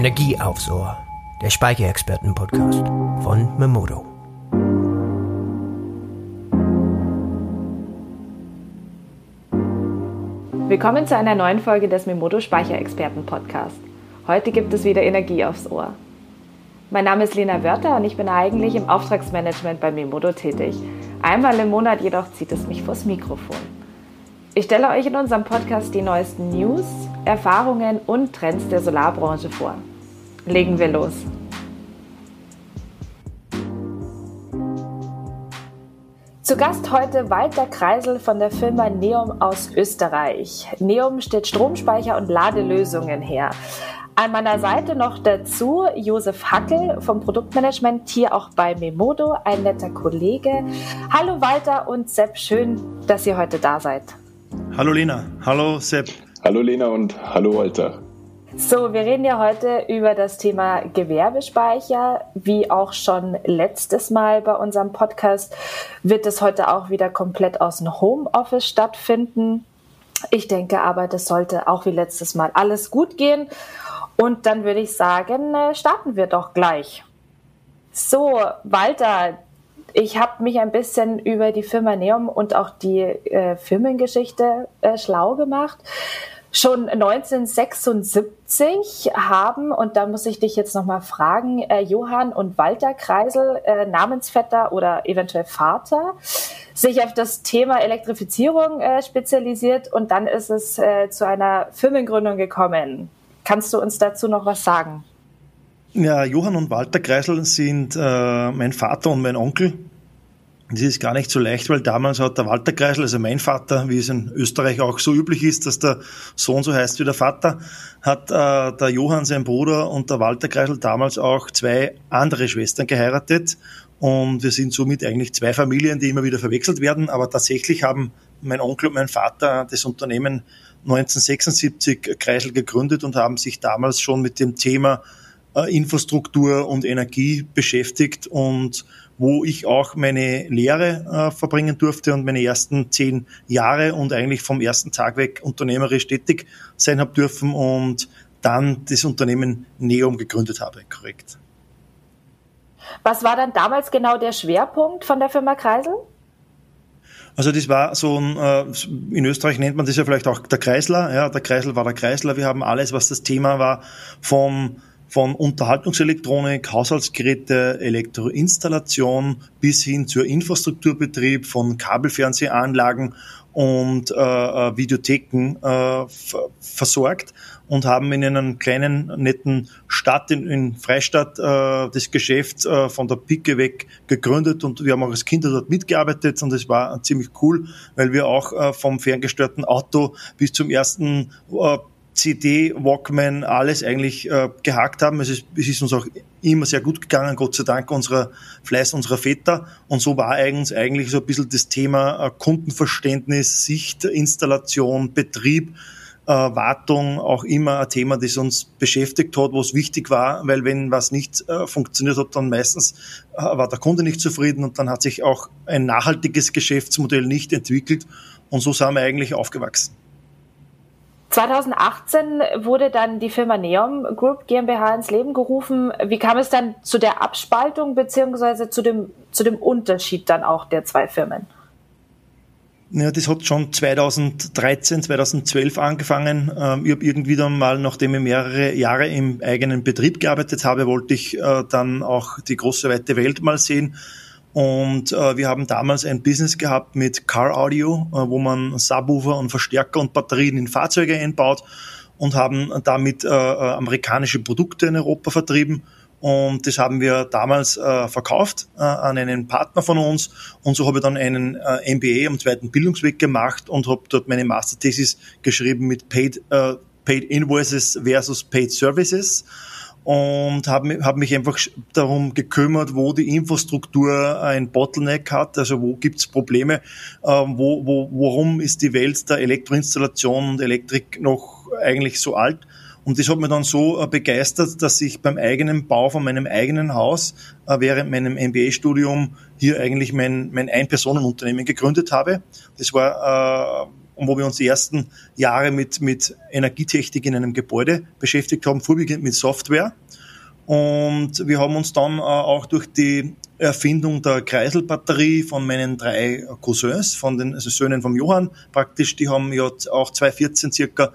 Energie aufs Ohr, der Speicherexperten-Podcast von Memodo. Willkommen zu einer neuen Folge des Memodo Speicherexperten Podcast. Heute gibt es wieder Energie aufs Ohr. Mein Name ist Lena Wörter und ich bin eigentlich im Auftragsmanagement bei Memodo tätig. Einmal im Monat jedoch zieht es mich vors Mikrofon. Ich stelle euch in unserem Podcast die neuesten News, Erfahrungen und Trends der Solarbranche vor. Legen wir los. Zu Gast heute Walter Kreisel von der Firma Neum aus Österreich. Neum stellt Stromspeicher und Ladelösungen her. An meiner Seite noch dazu Josef Hackel vom Produktmanagement, hier auch bei Memodo, ein netter Kollege. Hallo Walter und Sepp, schön, dass ihr heute da seid. Hallo Lena, hallo Sepp. Hallo Lena und hallo Walter. So, wir reden ja heute über das Thema Gewerbespeicher. Wie auch schon letztes Mal bei unserem Podcast wird es heute auch wieder komplett aus dem Homeoffice stattfinden. Ich denke aber, das sollte auch wie letztes Mal alles gut gehen. Und dann würde ich sagen, äh, starten wir doch gleich. So, Walter, ich habe mich ein bisschen über die Firma Neum und auch die äh, Firmengeschichte äh, schlau gemacht. Schon 1976 haben, und da muss ich dich jetzt nochmal fragen, äh, Johann und Walter Kreisel, äh, Namensvetter oder eventuell Vater, sich auf das Thema Elektrifizierung äh, spezialisiert und dann ist es äh, zu einer Firmengründung gekommen. Kannst du uns dazu noch was sagen? Ja, Johann und Walter Kreisel sind äh, mein Vater und mein Onkel. Das ist gar nicht so leicht, weil damals hat der Walter Kreisel, also mein Vater, wie es in Österreich auch so üblich ist, dass der Sohn so heißt wie der Vater, hat äh, der Johann, sein Bruder, und der Walter Kreisel damals auch zwei andere Schwestern geheiratet. Und wir sind somit eigentlich zwei Familien, die immer wieder verwechselt werden. Aber tatsächlich haben mein Onkel und mein Vater das Unternehmen 1976 Kreisel gegründet und haben sich damals schon mit dem Thema äh, Infrastruktur und Energie beschäftigt und wo ich auch meine Lehre äh, verbringen durfte und meine ersten zehn Jahre und eigentlich vom ersten Tag weg unternehmerisch tätig sein habe dürfen und dann das Unternehmen Neum gegründet habe, korrekt. Was war dann damals genau der Schwerpunkt von der Firma Kreisel? Also das war so ein, äh, in Österreich nennt man das ja vielleicht auch der Kreisler, ja, der Kreisel war der Kreisler. Wir haben alles, was das Thema war, vom von Unterhaltungselektronik, Haushaltsgeräte, Elektroinstallation bis hin zur Infrastrukturbetrieb von Kabelfernsehanlagen und äh, äh Videotheken äh, versorgt und haben in einer kleinen, netten Stadt in, in Freistadt äh, das Geschäft äh, von der Pike weg gegründet und wir haben auch als Kinder dort mitgearbeitet und es war ziemlich cool, weil wir auch äh, vom ferngesteuerten Auto bis zum ersten äh, CD, Walkman, alles eigentlich äh, gehakt haben. Es ist, es ist uns auch immer sehr gut gegangen, Gott sei Dank unserer Fleiß unserer Väter. Und so war eigentlich, eigentlich so ein bisschen das Thema äh, Kundenverständnis, Sicht, Installation, Betrieb, äh, Wartung auch immer ein Thema, das uns beschäftigt hat, wo es wichtig war, weil wenn was nicht äh, funktioniert hat, dann meistens äh, war der Kunde nicht zufrieden und dann hat sich auch ein nachhaltiges Geschäftsmodell nicht entwickelt. Und so sind wir eigentlich aufgewachsen. 2018 wurde dann die Firma Neom Group GmbH ins Leben gerufen. Wie kam es dann zu der Abspaltung beziehungsweise zu dem, zu dem Unterschied dann auch der zwei Firmen? Ja, das hat schon 2013, 2012 angefangen. Ähm, ich habe irgendwie dann mal, nachdem ich mehrere Jahre im eigenen Betrieb gearbeitet habe, wollte ich äh, dann auch die große weite Welt mal sehen und äh, wir haben damals ein Business gehabt mit Car Audio, äh, wo man Subwoofer und Verstärker und Batterien in Fahrzeuge einbaut und haben damit äh, äh, amerikanische Produkte in Europa vertrieben. Und das haben wir damals äh, verkauft äh, an einen Partner von uns. Und so habe ich dann einen äh, MBA am zweiten Bildungsweg gemacht und habe dort meine Masterthesis geschrieben mit Paid, äh, Paid Invoices versus Paid Services und habe hab mich einfach darum gekümmert, wo die Infrastruktur ein Bottleneck hat, also wo gibt's Probleme, ähm, wo, wo, warum ist die Welt der Elektroinstallation und Elektrik noch eigentlich so alt. Und das hat mich dann so äh, begeistert, dass ich beim eigenen Bau von meinem eigenen Haus äh, während meinem MBA-Studium hier eigentlich mein, mein Ein-Personen-Unternehmen gegründet habe. Das war äh, wo wir uns die ersten Jahre mit, mit Energietechnik in einem Gebäude beschäftigt haben, vorwiegend mit Software. Und wir haben uns dann äh, auch durch die Erfindung der Kreiselbatterie von meinen drei Cousins, von den also Söhnen vom Johann praktisch, die haben ja auch 2014 circa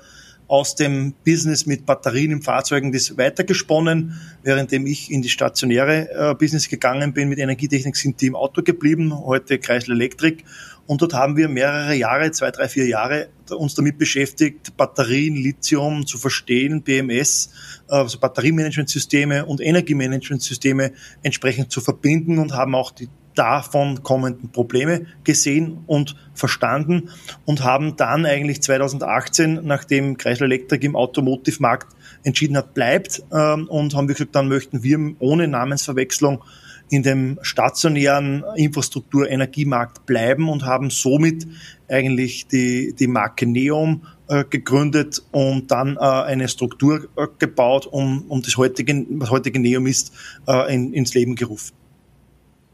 aus dem Business mit Batterien in Fahrzeugen das weitergesponnen. Währenddem ich in die stationäre äh, Business gegangen bin mit Energietechnik, sind die im Auto geblieben, heute Kreisel Elektrik. Und dort haben wir mehrere Jahre, zwei, drei, vier Jahre, uns damit beschäftigt, Batterien, Lithium zu verstehen, BMS, also Batteriemanagementsysteme und Energiemanagementsysteme entsprechend zu verbinden und haben auch die davon kommenden Probleme gesehen und verstanden und haben dann eigentlich 2018, nachdem Chrysler Electric im Automotive-Markt entschieden hat, bleibt, ähm, und haben wir gesagt, dann möchten wir ohne Namensverwechslung in dem stationären Infrastruktur-Energiemarkt bleiben und haben somit eigentlich die, die Marke Neom äh, gegründet und dann äh, eine Struktur äh, gebaut, um, um das heutige, was heutige Neom ist, in, ins Leben gerufen.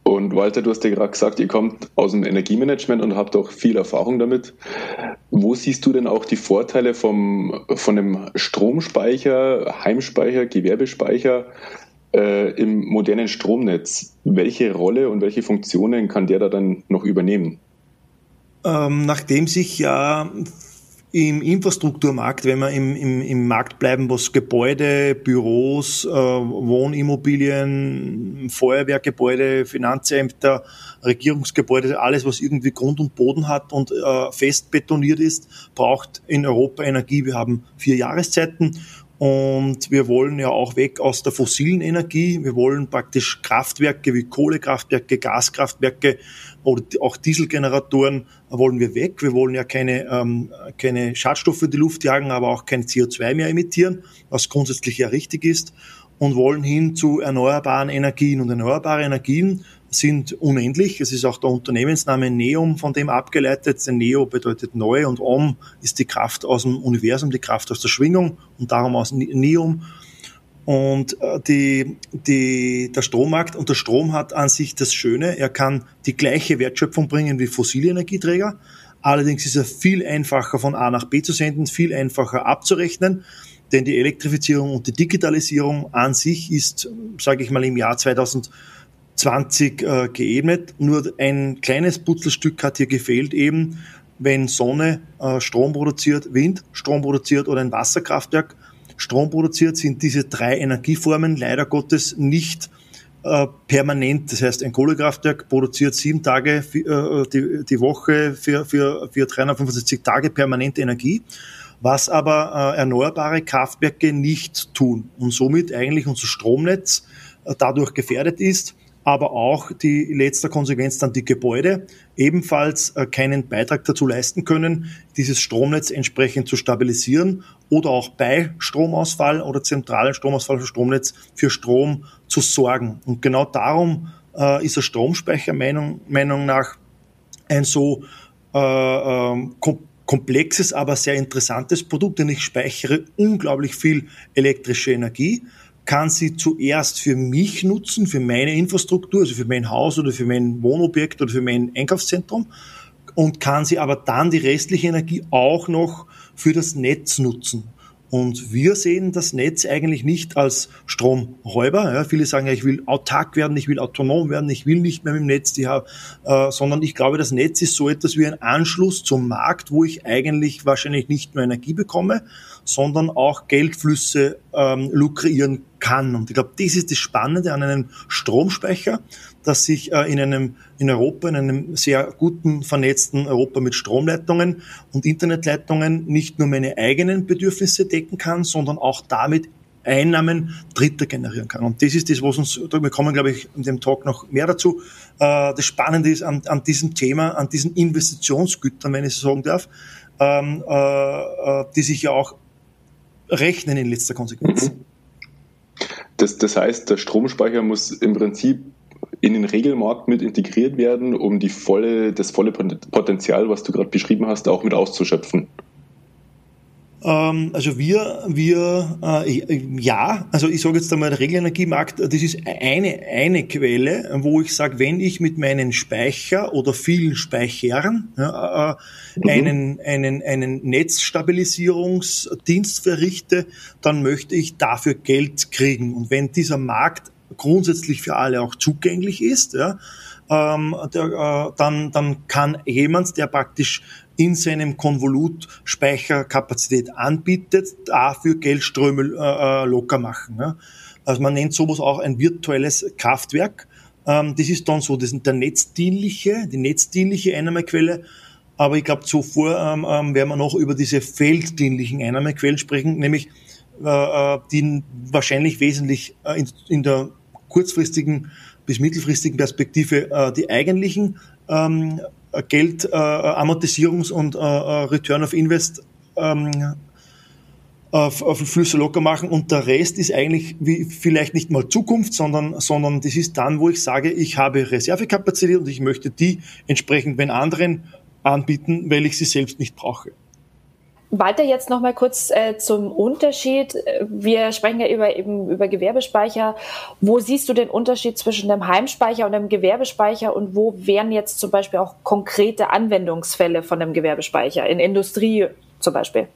Und Walter, du hast ja gerade gesagt, ihr kommt aus dem Energiemanagement und habt auch viel Erfahrung damit. Wo siehst du denn auch die Vorteile vom, von einem Stromspeicher, Heimspeicher, Gewerbespeicher äh, im modernen Stromnetz? Welche Rolle und welche Funktionen kann der da dann noch übernehmen? Ähm, nachdem sich ja im Infrastrukturmarkt, wenn wir im, im, im Markt bleiben, was Gebäude, Büros, äh, Wohnimmobilien, Feuerwehrgebäude, Finanzämter, Regierungsgebäude, alles, was irgendwie Grund und Boden hat und äh, fest betoniert ist, braucht in Europa Energie. Wir haben vier Jahreszeiten und wir wollen ja auch weg aus der fossilen Energie. Wir wollen praktisch Kraftwerke wie Kohlekraftwerke, Gaskraftwerke oder auch Dieselgeneratoren wollen wir weg. Wir wollen ja keine, ähm, keine Schadstoffe in die Luft jagen, aber auch kein CO2 mehr emittieren, was grundsätzlich ja richtig ist und wollen hin zu erneuerbaren Energien. Und erneuerbare Energien sind unendlich. Es ist auch der Unternehmensname Neum von dem abgeleitet. Denn Neo bedeutet neu und Om ist die Kraft aus dem Universum, die Kraft aus der Schwingung und darum aus Neum. Und äh, die, die, der Strommarkt und der Strom hat an sich das Schöne, er kann die gleiche Wertschöpfung bringen wie fossile Energieträger. Allerdings ist er viel einfacher von A nach B zu senden, viel einfacher abzurechnen. Denn die Elektrifizierung und die Digitalisierung an sich ist, sage ich mal, im Jahr 2020 äh, geebnet. Nur ein kleines Putzelstück hat hier gefehlt eben, wenn Sonne äh, Strom produziert, Wind Strom produziert oder ein Wasserkraftwerk Strom produziert, sind diese drei Energieformen leider Gottes nicht äh, permanent. Das heißt, ein Kohlekraftwerk produziert sieben Tage äh, die, die Woche für, für, für 365 Tage permanente Energie was aber äh, erneuerbare Kraftwerke nicht tun und somit eigentlich unser Stromnetz äh, dadurch gefährdet ist, aber auch die letzte Konsequenz dann die Gebäude ebenfalls äh, keinen Beitrag dazu leisten können, dieses Stromnetz entsprechend zu stabilisieren oder auch bei Stromausfall oder zentralen Stromausfall für Stromnetz für Strom zu sorgen. Und genau darum äh, ist der Stromspeicher Meinung, Meinung nach ein so äh, äh, komplexes, aber sehr interessantes Produkt, denn ich speichere unglaublich viel elektrische Energie, kann sie zuerst für mich nutzen, für meine Infrastruktur, also für mein Haus oder für mein Wohnobjekt oder für mein Einkaufszentrum und kann sie aber dann die restliche Energie auch noch für das Netz nutzen. Und wir sehen das Netz eigentlich nicht als Stromräuber. Ja, viele sagen ja, ich will autark werden, ich will autonom werden, ich will nicht mehr mit dem Netz, die haben, äh, sondern ich glaube, das Netz ist so etwas wie ein Anschluss zum Markt, wo ich eigentlich wahrscheinlich nicht nur Energie bekomme, sondern auch Geldflüsse ähm, lukrieren kann. Und ich glaube, das ist das Spannende an einem Stromspeicher, dass sich äh, in einem in Europa, in einem sehr guten vernetzten Europa mit Stromleitungen und Internetleitungen nicht nur meine eigenen Bedürfnisse decken kann, sondern auch damit Einnahmen Dritter generieren kann. Und das ist das, was uns, wir kommen, glaube ich, in dem Talk noch mehr dazu. Äh, das Spannende ist an, an diesem Thema, an diesen Investitionsgütern, wenn ich so sagen darf, ähm, äh, die sich ja auch rechnen in letzter Konsequenz. Mhm. Das, das heißt, der Stromspeicher muss im Prinzip in den Regelmarkt mit integriert werden, um die volle, das volle Potenzial, was du gerade beschrieben hast, auch mit auszuschöpfen. Ähm, also wir, wir äh, ja, also ich sage jetzt einmal, der Regelenergiemarkt, das ist eine, eine Quelle, wo ich sage, wenn ich mit meinen Speicher oder vielen Speichern ja, äh, mhm. einen, einen, einen Netzstabilisierungsdienst verrichte, dann möchte ich dafür Geld kriegen. Und wenn dieser Markt grundsätzlich für alle auch zugänglich ist, ja, ähm, der, äh, dann, dann kann jemand, der praktisch in seinem Konvolut Speicherkapazität anbietet, dafür Geldströme äh, äh, locker machen. Ja. Also man nennt sowas auch ein virtuelles Kraftwerk. Ähm, das ist dann so, das ist der netzdienliche, die netzdienliche Einnahmequelle. Aber ich glaube, zuvor ähm, ähm, werden wir noch über diese felddienlichen Einnahmequellen sprechen, nämlich äh, äh die wahrscheinlich wesentlich äh, in, in, der kurzfristigen bis mittelfristigen Perspektive äh, die eigentlichen ähm, Geld, äh, Amortisierungs- und äh, äh, Return of Invest ähm, auf, auf Flüsse locker machen und der Rest ist eigentlich wie vielleicht nicht mal Zukunft, sondern, sondern das ist dann, wo ich sage, ich habe Reservekapazität und ich möchte die entsprechend wenn anderen anbieten, weil ich sie selbst nicht brauche. Walter, jetzt noch mal kurz äh, zum Unterschied. Wir sprechen ja über, eben über Gewerbespeicher. Wo siehst du den Unterschied zwischen einem Heimspeicher und einem Gewerbespeicher und wo wären jetzt zum Beispiel auch konkrete Anwendungsfälle von einem Gewerbespeicher in Industrie zum Beispiel?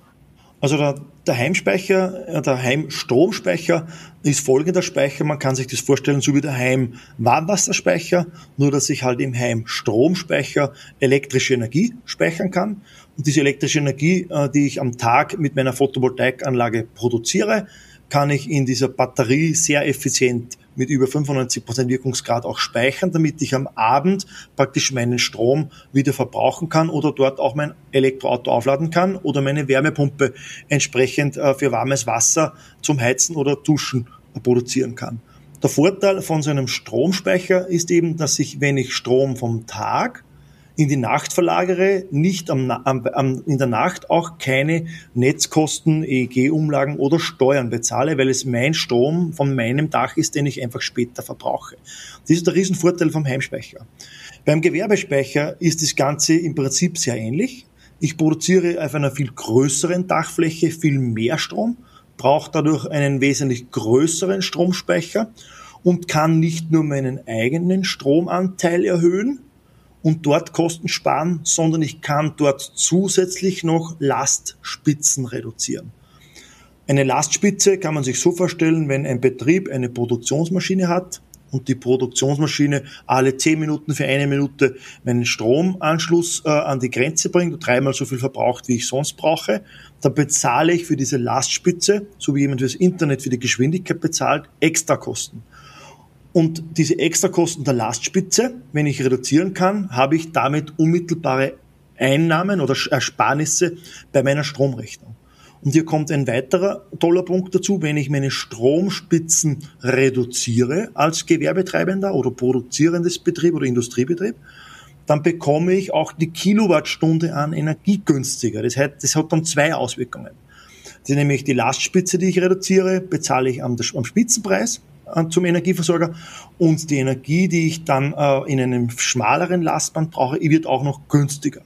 Also der, der Heimspeicher, äh, der Heimstromspeicher ist folgender Speicher. Man kann sich das vorstellen, so wie der Heimwarmwasserspeicher, nur dass ich halt im Heimstromspeicher elektrische Energie speichern kann. Und diese elektrische Energie, äh, die ich am Tag mit meiner Photovoltaikanlage produziere, kann ich in dieser Batterie sehr effizient mit über 95% Wirkungsgrad auch speichern, damit ich am Abend praktisch meinen Strom wieder verbrauchen kann oder dort auch mein Elektroauto aufladen kann oder meine Wärmepumpe entsprechend äh, für warmes Wasser zum Heizen oder Duschen produzieren kann. Der Vorteil von so einem Stromspeicher ist eben, dass ich, wenn ich Strom vom Tag in die Nacht verlagere, nicht am, am, am, in der Nacht auch keine Netzkosten, EEG-Umlagen oder Steuern bezahle, weil es mein Strom von meinem Dach ist, den ich einfach später verbrauche. Das ist der Riesenvorteil vom Heimspeicher. Beim Gewerbespeicher ist das Ganze im Prinzip sehr ähnlich. Ich produziere auf einer viel größeren Dachfläche viel mehr Strom, brauche dadurch einen wesentlich größeren Stromspeicher und kann nicht nur meinen eigenen Stromanteil erhöhen, und dort Kosten sparen, sondern ich kann dort zusätzlich noch Lastspitzen reduzieren. Eine Lastspitze kann man sich so vorstellen, wenn ein Betrieb eine Produktionsmaschine hat und die Produktionsmaschine alle zehn Minuten für eine Minute meinen Stromanschluss äh, an die Grenze bringt und dreimal so viel verbraucht, wie ich sonst brauche, dann bezahle ich für diese Lastspitze, so wie jemand fürs Internet für die Geschwindigkeit bezahlt, extra Kosten. Und diese Extrakosten der Lastspitze, wenn ich reduzieren kann, habe ich damit unmittelbare Einnahmen oder Ersparnisse bei meiner Stromrechnung. Und hier kommt ein weiterer toller Punkt dazu, wenn ich meine Stromspitzen reduziere als Gewerbetreibender oder produzierendes Betrieb oder Industriebetrieb, dann bekomme ich auch die Kilowattstunde an Energie günstiger. Das hat, das hat dann zwei Auswirkungen. Ist nämlich die Lastspitze, die ich reduziere, bezahle ich am, am Spitzenpreis zum Energieversorger und die Energie, die ich dann äh, in einem schmaleren Lastband brauche, wird auch noch günstiger.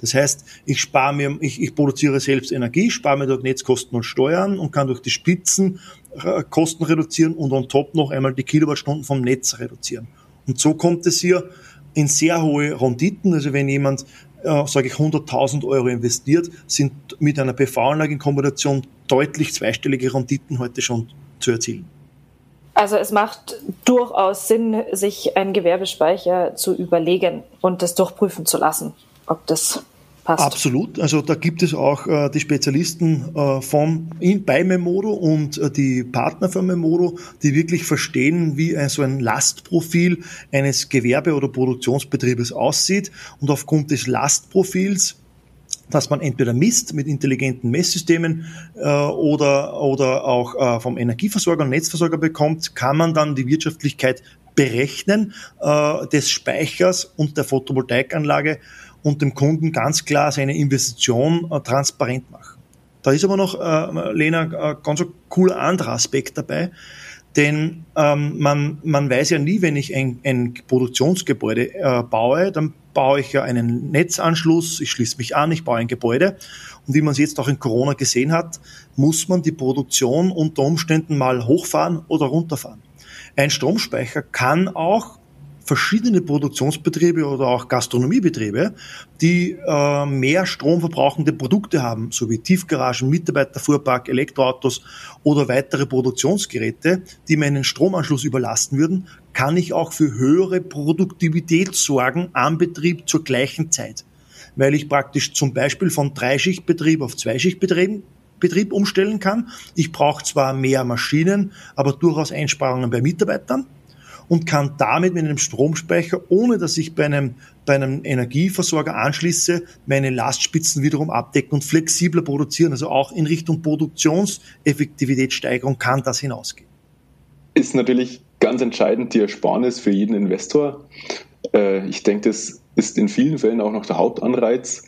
Das heißt, ich spare mir, ich, ich produziere selbst Energie, spare mir dort Netzkosten und Steuern und kann durch die Spitzen äh, Kosten reduzieren und on top noch einmal die Kilowattstunden vom Netz reduzieren. Und so kommt es hier in sehr hohe Renditen. Also wenn jemand, äh, sage ich, 100.000 Euro investiert, sind mit einer PV-Anlage in Kombination deutlich zweistellige Renditen heute schon zu erzielen. Also es macht durchaus Sinn, sich einen Gewerbespeicher zu überlegen und das durchprüfen zu lassen, ob das passt. Absolut. Also da gibt es auch äh, die Spezialisten äh, von in, bei Memodo und äh, die Partner von Memodo, die wirklich verstehen, wie ein, so ein Lastprofil eines Gewerbe- oder Produktionsbetriebes aussieht und aufgrund des Lastprofils dass man entweder misst mit intelligenten Messsystemen äh, oder, oder auch äh, vom Energieversorger und Netzversorger bekommt, kann man dann die Wirtschaftlichkeit berechnen äh, des Speichers und der Photovoltaikanlage und dem Kunden ganz klar seine Investition äh, transparent machen. Da ist aber noch, äh, Lena, äh, ganz ein cooler anderer Aspekt dabei. Denn ähm, man, man weiß ja nie, wenn ich ein, ein Produktionsgebäude äh, baue, dann baue ich ja einen Netzanschluss, ich schließe mich an, ich baue ein Gebäude. Und wie man es jetzt auch in Corona gesehen hat, muss man die Produktion unter Umständen mal hochfahren oder runterfahren. Ein Stromspeicher kann auch verschiedene Produktionsbetriebe oder auch Gastronomiebetriebe, die äh, mehr stromverbrauchende Produkte haben, sowie Tiefgaragen, Mitarbeiterfuhrpark, Elektroautos oder weitere Produktionsgeräte, die meinen Stromanschluss überlasten würden, kann ich auch für höhere Produktivität sorgen am Betrieb zur gleichen Zeit. Weil ich praktisch zum Beispiel von Dreischichtbetrieb auf Zweischichtbetrieb Betrieb umstellen kann. Ich brauche zwar mehr Maschinen, aber durchaus Einsparungen bei Mitarbeitern und kann damit mit einem Stromspeicher, ohne dass ich bei einem, bei einem Energieversorger anschließe, meine Lastspitzen wiederum abdecken und flexibler produzieren. Also auch in Richtung Produktionseffektivitätssteigerung kann das hinausgehen. Ist natürlich ganz entscheidend die Ersparnis für jeden Investor. Äh, ich denke, das ist in vielen Fällen auch noch der Hauptanreiz.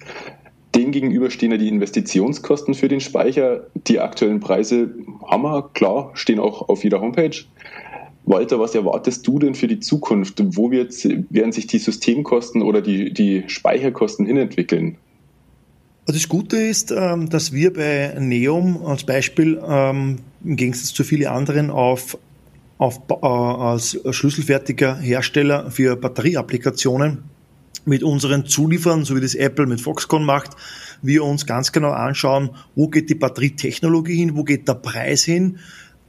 Dem gegenüber stehen ja die Investitionskosten für den Speicher. Die aktuellen Preise haben wir, klar, stehen auch auf jeder Homepage. Walter, was erwartest du denn für die Zukunft? Wo wird, werden sich die Systemkosten oder die, die Speicherkosten hinentwickeln? Also das Gute ist, ähm, dass wir bei Neum als Beispiel ähm, im Gegensatz zu vielen anderen auf, auf, äh, als schlüsselfertiger Hersteller für Batterieapplikationen mit unseren Zulieferern, so wie das Apple mit Foxconn macht, wir uns ganz genau anschauen, wo geht die Batterietechnologie hin, wo geht der Preis hin,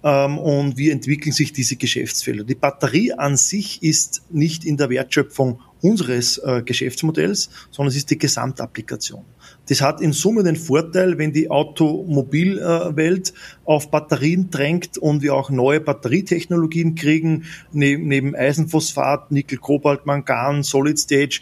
ähm, und wie entwickeln sich diese Geschäftsfelder. Die Batterie an sich ist nicht in der Wertschöpfung unseres äh, Geschäftsmodells, sondern es ist die Gesamtapplikation. Das hat in Summe den Vorteil, wenn die Automobilwelt auf Batterien drängt und wir auch neue Batterietechnologien kriegen, neben, neben Eisenphosphat, Nickel, Kobalt, Mangan, Solid Stage,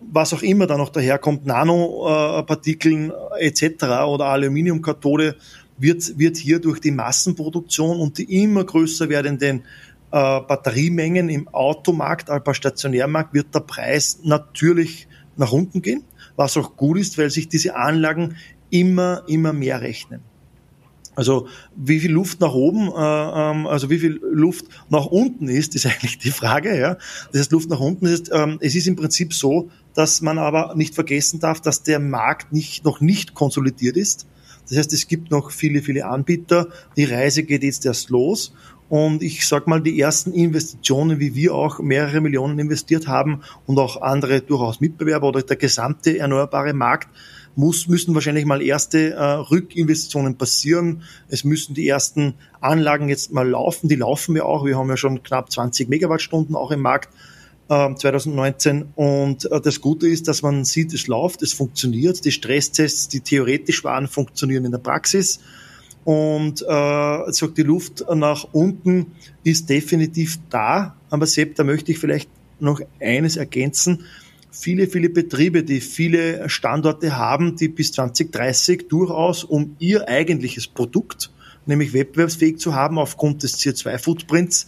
was auch immer da noch daherkommt, Nanopartikeln äh, etc. oder Aluminiumkathode, wird, wird hier durch die Massenproduktion und die immer größer werdenden äh, Batteriemengen im Automarkt, aber Stationärmarkt, wird der Preis natürlich nach unten gehen, was auch gut ist, weil sich diese Anlagen immer, immer mehr rechnen. Also wie viel Luft nach oben, äh, ähm, also wie viel Luft nach unten ist, ist eigentlich die Frage. Ja, das heißt Luft nach unten ist. Ähm, es ist im Prinzip so, dass man aber nicht vergessen darf, dass der Markt nicht noch nicht konsolidiert ist. Das heißt, es gibt noch viele, viele Anbieter. Die Reise geht jetzt erst los. Und ich sag mal, die ersten Investitionen, wie wir auch mehrere Millionen investiert haben und auch andere durchaus Mitbewerber oder der gesamte erneuerbare Markt, muss, müssen wahrscheinlich mal erste äh, Rückinvestitionen passieren. Es müssen die ersten Anlagen jetzt mal laufen. Die laufen ja auch. Wir haben ja schon knapp 20 Megawattstunden auch im Markt. 2019. Ähm, Und äh, das Gute ist, dass man sieht, es läuft, es funktioniert. Die Stresstests, die theoretisch waren, funktionieren in der Praxis. Und äh, sagt die Luft nach unten ist definitiv da. Aber Sepp, da möchte ich vielleicht noch eines ergänzen. Viele, viele Betriebe, die viele Standorte haben, die bis 2030 durchaus um ihr eigentliches Produkt, nämlich wettbewerbsfähig zu haben aufgrund des CO2-Footprints,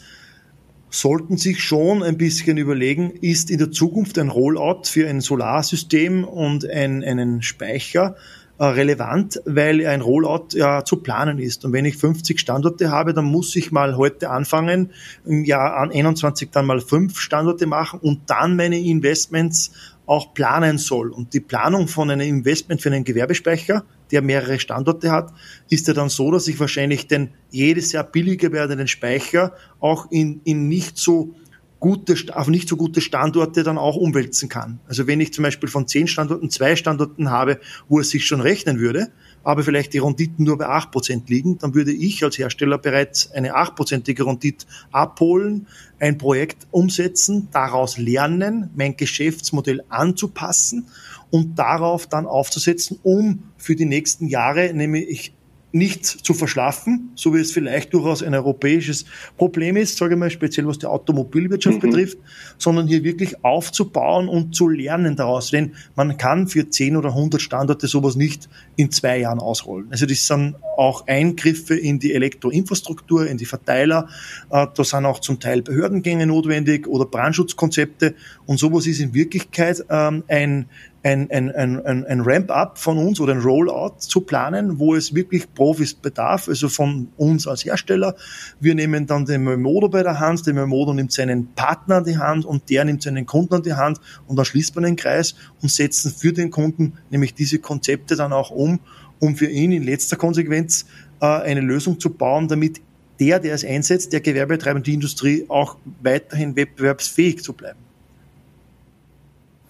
sollten sich schon ein bisschen überlegen, ist in der Zukunft ein Rollout für ein Solarsystem und ein, einen Speicher äh, relevant, weil ein Rollout ja zu planen ist. Und wenn ich 50 Standorte habe, dann muss ich mal heute anfangen, im Jahr 21 dann mal fünf Standorte machen und dann meine Investments auch planen soll. Und die Planung von einem Investment für einen Gewerbespeicher, der mehrere Standorte hat, ist ja dann so, dass ich wahrscheinlich den jedes Jahr billiger werdenden Speicher auch in, in nicht so gute, auf nicht so gute Standorte dann auch umwälzen kann. Also wenn ich zum Beispiel von zehn Standorten zwei Standorten habe, wo es sich schon rechnen würde, aber vielleicht die Renditen nur bei acht Prozent liegen, dann würde ich als Hersteller bereits eine achtprozentige Rendite abholen, ein Projekt umsetzen, daraus lernen, mein Geschäftsmodell anzupassen und darauf dann aufzusetzen, um für die nächsten Jahre nämlich nicht zu verschlafen, so wie es vielleicht durchaus ein europäisches Problem ist, sage ich mal, speziell was die Automobilwirtschaft mhm. betrifft, sondern hier wirklich aufzubauen und zu lernen daraus. Denn man kann für 10 oder 100 Standorte sowas nicht in zwei Jahren ausrollen. Also das sind auch Eingriffe in die Elektroinfrastruktur, in die Verteiler. Äh, da sind auch zum Teil Behördengänge notwendig oder Brandschutzkonzepte. Und sowas ist in Wirklichkeit ähm, ein, ein, ein, ein, ein Ramp-up von uns oder ein Rollout zu planen, wo es wirklich Profis bedarf, also von uns als Hersteller. Wir nehmen dann den Memodo bei der Hand, der Memodo nimmt seinen Partner an die Hand und der nimmt seinen Kunden an die Hand und dann schließt man den Kreis und setzen für den Kunden nämlich diese Konzepte dann auch um, um für ihn in letzter Konsequenz äh, eine Lösung zu bauen, damit der, der es einsetzt, der Gewerbetreibende Industrie auch weiterhin wettbewerbsfähig zu bleiben.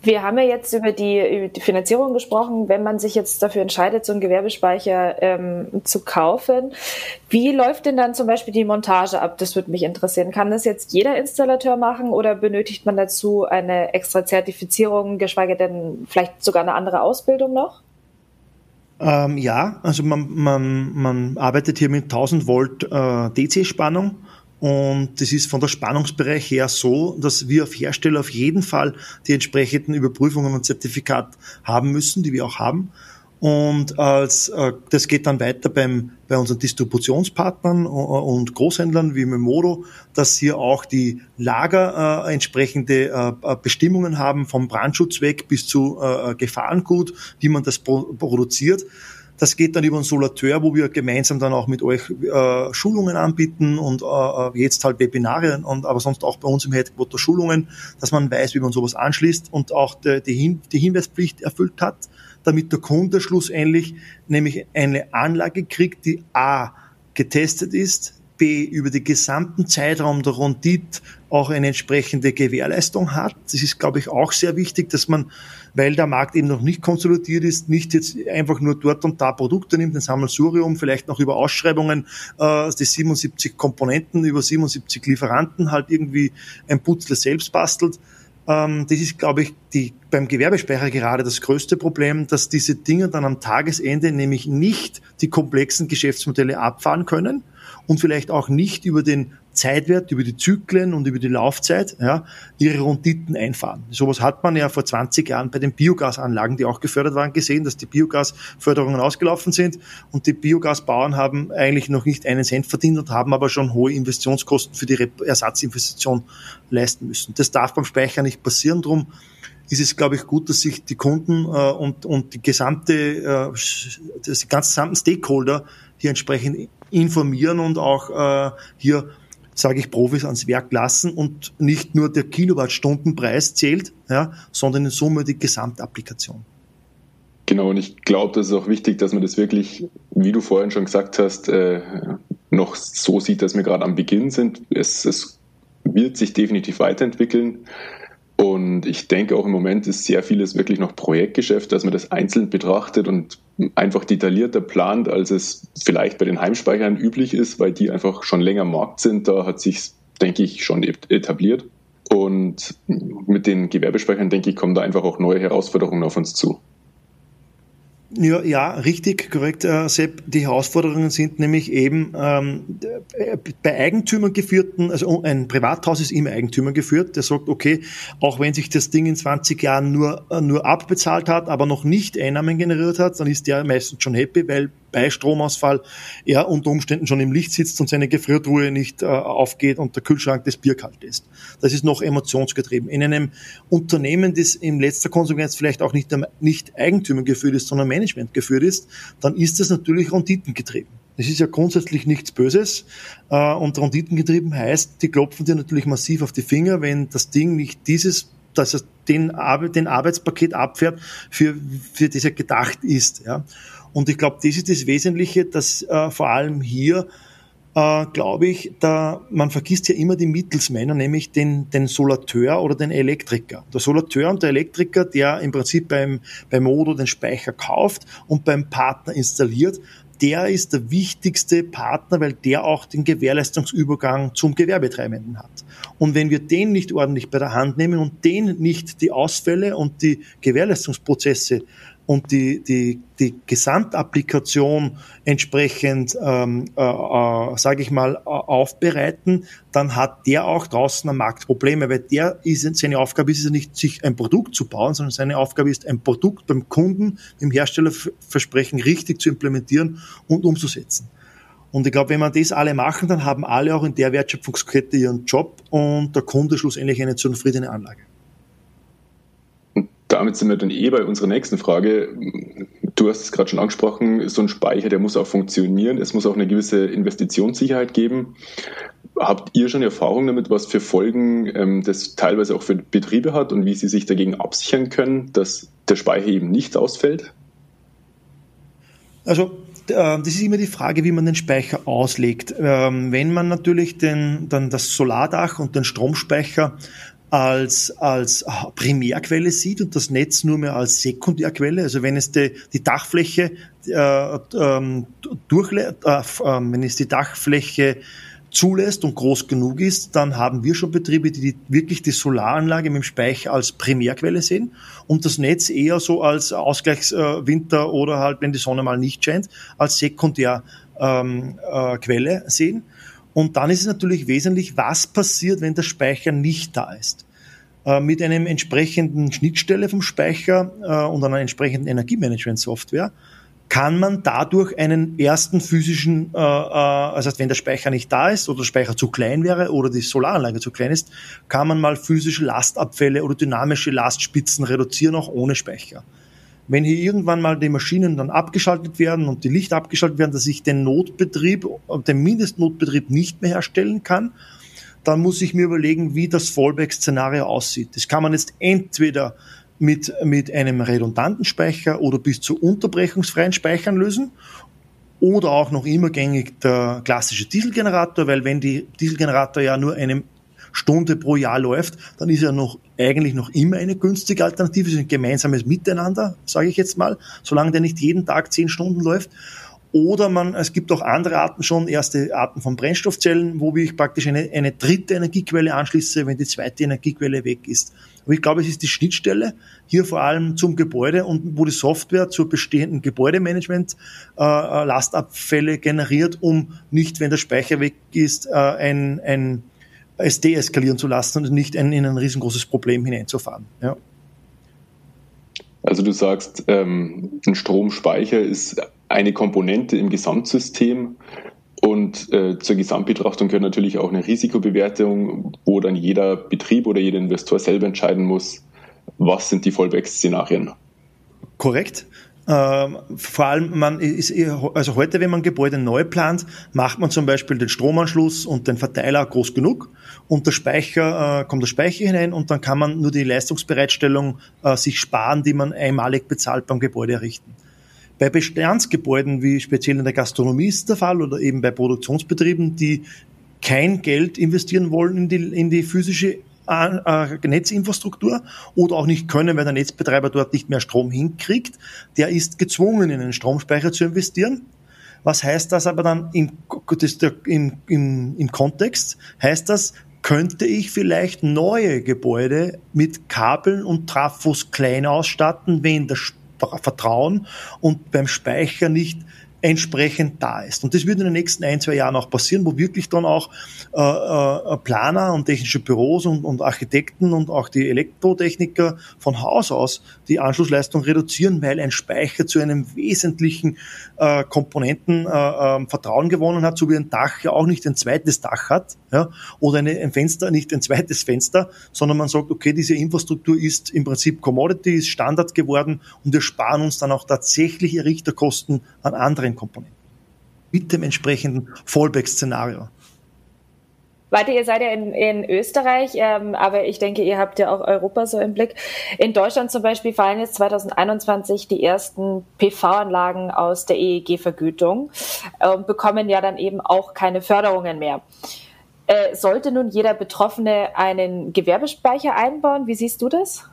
Wir haben ja jetzt über die, über die, Finanzierung gesprochen. Wenn man sich jetzt dafür entscheidet, so einen Gewerbespeicher ähm, zu kaufen, wie läuft denn dann zum Beispiel die Montage ab? Das würde mich interessieren. Kann das jetzt jeder Installateur machen oder benötigt man dazu eine extra Zertifizierung, geschweige denn vielleicht sogar eine andere Ausbildung noch? Ähm, ja, also man, man, man arbeitet hier mit 1000 Volt äh, DC-Spannung und das ist von der Spannungsbereich her so, dass wir auf Hersteller auf jeden Fall die entsprechenden Überprüfungen und Zertifikat haben müssen, die wir auch haben. Und als, äh, das geht dann weiter beim, bei unseren Distributionspartnern äh, und Großhändlern wie Memodo, dass hier auch die Lager äh, entsprechende äh, Bestimmungen haben, vom Brandschutz weg bis zu äh, Gefahrengut, wie man das pro produziert. Das geht dann über einen Solateur, wo wir gemeinsam dann auch mit euch äh, Schulungen anbieten und äh, jetzt halt Webinare und aber sonst auch bei uns im Headquarter Schulungen, dass man weiß, wie man sowas anschließt und auch die, die, Hin die Hinweispflicht erfüllt hat, damit der Kunde schlussendlich nämlich eine Anlage kriegt, die A getestet ist, B über den gesamten Zeitraum der Rondit auch eine entsprechende Gewährleistung hat. Das ist, glaube ich, auch sehr wichtig, dass man, weil der Markt eben noch nicht konsolidiert ist, nicht jetzt einfach nur dort und da Produkte nimmt, ein Sammelsurium, vielleicht noch über Ausschreibungen, äh, die 77 Komponenten, über 77 Lieferanten halt irgendwie ein Putzler selbst bastelt. Ähm, das ist, glaube ich, die, beim Gewerbespeicher gerade das größte Problem, dass diese Dinge dann am Tagesende nämlich nicht die komplexen Geschäftsmodelle abfahren können, und vielleicht auch nicht über den Zeitwert, über die Zyklen und über die Laufzeit ja, ihre Runditen einfahren. Sowas hat man ja vor 20 Jahren bei den Biogasanlagen, die auch gefördert waren, gesehen, dass die Biogasförderungen ausgelaufen sind und die Biogasbauern haben eigentlich noch nicht einen Cent verdient und haben aber schon hohe Investitionskosten für die Ersatzinvestition leisten müssen. Das darf beim Speicher nicht passieren. Drum ist es, glaube ich, gut, dass sich die Kunden äh, und, und die gesamte, äh, das, die ganzen gesamten Stakeholder hier entsprechend informieren und auch äh, hier sage ich, Profis ans Werk lassen und nicht nur der Kilowattstundenpreis zählt, ja, sondern in Summe die Gesamtapplikation. Genau, und ich glaube, das ist auch wichtig, dass man das wirklich, wie du vorhin schon gesagt hast, äh, noch so sieht, dass wir gerade am Beginn sind. Es, es wird sich definitiv weiterentwickeln. Und ich denke auch im Moment ist sehr vieles wirklich noch Projektgeschäft, dass man das einzeln betrachtet und einfach detaillierter plant, als es vielleicht bei den Heimspeichern üblich ist, weil die einfach schon länger am Markt sind. Da hat sich, denke ich, schon etabliert. Und mit den Gewerbespeichern, denke ich, kommen da einfach auch neue Herausforderungen auf uns zu. Ja, ja, richtig, korrekt, äh, Sepp. Die Herausforderungen sind nämlich eben ähm, bei Eigentümern geführten, also ein Privathaus ist immer Eigentümer geführt, der sagt, okay, auch wenn sich das Ding in 20 Jahren nur, äh, nur abbezahlt hat, aber noch nicht Einnahmen generiert hat, dann ist der meistens schon happy, weil bei Stromausfall er unter Umständen schon im Licht sitzt und seine Gefriertruhe nicht äh, aufgeht und der Kühlschrank des Bier kalt ist. Das ist noch emotionsgetrieben. In einem Unternehmen, das in letzter Konsequenz vielleicht auch nicht, nicht Eigentümer geführt ist, sondern Management geführt ist, dann ist das natürlich renditengetrieben. Das ist ja grundsätzlich nichts Böses. Äh, und renditengetrieben heißt, die klopfen dir natürlich massiv auf die Finger, wenn das Ding nicht dieses dass er den, den Arbeitspaket abfährt, für, für das er gedacht ist. Ja. Und ich glaube, das ist das Wesentliche, dass äh, vor allem hier, äh, glaube ich, da, man vergisst ja immer die Mittelsmänner, nämlich den, den Solateur oder den Elektriker. Der Solateur und der Elektriker, der im Prinzip beim, beim Modo den Speicher kauft und beim Partner installiert, der ist der wichtigste Partner, weil der auch den Gewährleistungsübergang zum Gewerbetreibenden hat. Und wenn wir den nicht ordentlich bei der Hand nehmen und den nicht die Ausfälle und die Gewährleistungsprozesse und die, die, die Gesamtapplikation entsprechend, ähm, äh, äh, sage ich mal, aufbereiten, dann hat der auch draußen am Markt Probleme, weil der ist, seine Aufgabe ist es ja nicht, sich ein Produkt zu bauen, sondern seine Aufgabe ist, ein Produkt beim Kunden, im Herstellerversprechen richtig zu implementieren und umzusetzen. Und ich glaube, wenn wir das alle machen, dann haben alle auch in der Wertschöpfungskette ihren Job und der Kunde schlussendlich eine zufriedene Anlage damit sind wir dann eh bei unserer nächsten Frage. Du hast es gerade schon angesprochen, so ein Speicher, der muss auch funktionieren. Es muss auch eine gewisse Investitionssicherheit geben. Habt ihr schon Erfahrung damit, was für Folgen ähm, das teilweise auch für Betriebe hat und wie sie sich dagegen absichern können, dass der Speicher eben nicht ausfällt? Also äh, das ist immer die Frage, wie man den Speicher auslegt. Ähm, wenn man natürlich den, dann das Solardach und den Stromspeicher als, als Primärquelle sieht und das Netz nur mehr als Sekundärquelle. Also wenn es die, die Dachfläche äh, ähm, durchle äh, wenn es die Dachfläche zulässt und groß genug ist, dann haben wir schon Betriebe, die, die wirklich die Solaranlage mit dem Speicher als Primärquelle sehen und das Netz eher so als Ausgleichswinter äh, oder halt, wenn die Sonne mal nicht scheint, als Sekundärquelle ähm, äh, sehen. Und dann ist es natürlich wesentlich, was passiert, wenn der Speicher nicht da ist. Äh, mit einem entsprechenden Schnittstelle vom Speicher äh, und einer entsprechenden Energiemanagement-Software kann man dadurch einen ersten physischen, äh, also wenn der Speicher nicht da ist oder der Speicher zu klein wäre oder die Solaranlage zu klein ist, kann man mal physische Lastabfälle oder dynamische Lastspitzen reduzieren, auch ohne Speicher. Wenn hier irgendwann mal die Maschinen dann abgeschaltet werden und die Lichter abgeschaltet werden, dass ich den Notbetrieb, den Mindestnotbetrieb nicht mehr herstellen kann, dann muss ich mir überlegen, wie das Fallback-Szenario aussieht. Das kann man jetzt entweder mit, mit einem redundanten Speicher oder bis zu unterbrechungsfreien Speichern lösen oder auch noch immer gängig der klassische Dieselgenerator, weil wenn die Dieselgenerator ja nur eine Stunde pro Jahr läuft, dann ist er noch eigentlich noch immer eine günstige Alternative, es ist ein gemeinsames Miteinander, sage ich jetzt mal, solange der nicht jeden Tag zehn Stunden läuft. Oder man, es gibt auch andere Arten schon, erste Arten von Brennstoffzellen, wo ich praktisch eine, eine dritte Energiequelle anschließe, wenn die zweite Energiequelle weg ist. Aber ich glaube, es ist die Schnittstelle hier vor allem zum Gebäude und wo die Software zur bestehenden Gebäudemanagement äh, äh Lastabfälle generiert, um nicht, wenn der Speicher weg ist, äh, ein, ein es deeskalieren zu lassen und nicht ein, in ein riesengroßes Problem hineinzufahren. Ja. Also du sagst, ähm, ein Stromspeicher ist eine Komponente im Gesamtsystem und äh, zur Gesamtbetrachtung gehört natürlich auch eine Risikobewertung, wo dann jeder Betrieb oder jeder Investor selber entscheiden muss, was sind die Fallback-Szenarien. Korrekt. Ähm, vor allem, man ist, also heute, wenn man Gebäude neu plant, macht man zum Beispiel den Stromanschluss und den Verteiler groß genug und der Speicher, äh, kommt der Speicher hinein und dann kann man nur die Leistungsbereitstellung äh, sich sparen, die man einmalig bezahlt beim Gebäude errichten. Bei Bestandsgebäuden, wie speziell in der Gastronomie ist der Fall oder eben bei Produktionsbetrieben, die kein Geld investieren wollen in die, in die physische äh, Netzinfrastruktur oder auch nicht können, weil der Netzbetreiber dort nicht mehr Strom hinkriegt, der ist gezwungen, in einen Stromspeicher zu investieren. Was heißt das aber dann im, im, im, im Kontext? Heißt das, könnte ich vielleicht neue Gebäude mit Kabeln und Trafos klein ausstatten, wenn das Vertrauen und beim Speicher nicht entsprechend da ist. Und das wird in den nächsten ein, zwei Jahren auch passieren, wo wirklich dann auch äh, äh, Planer und technische Büros und, und Architekten und auch die Elektrotechniker von Haus aus die Anschlussleistung reduzieren, weil ein Speicher zu einem wesentlichen äh, Komponenten äh, äh, Vertrauen gewonnen hat, so wie ein Dach ja auch nicht ein zweites Dach hat ja, oder eine, ein Fenster nicht ein zweites Fenster, sondern man sagt, okay, diese Infrastruktur ist im Prinzip Commodity, ist Standard geworden und wir sparen uns dann auch tatsächlich Errichterkosten an anderen anderen Komponenten. Mit dem entsprechenden Fallback-Szenario. Warte, ihr seid ja in, in Österreich, ähm, aber ich denke, ihr habt ja auch Europa so im Blick. In Deutschland zum Beispiel fallen jetzt 2021 die ersten PV-Anlagen aus der EEG-Vergütung und ähm, bekommen ja dann eben auch keine Förderungen mehr. Äh, sollte nun jeder Betroffene einen Gewerbespeicher einbauen? Wie siehst du das?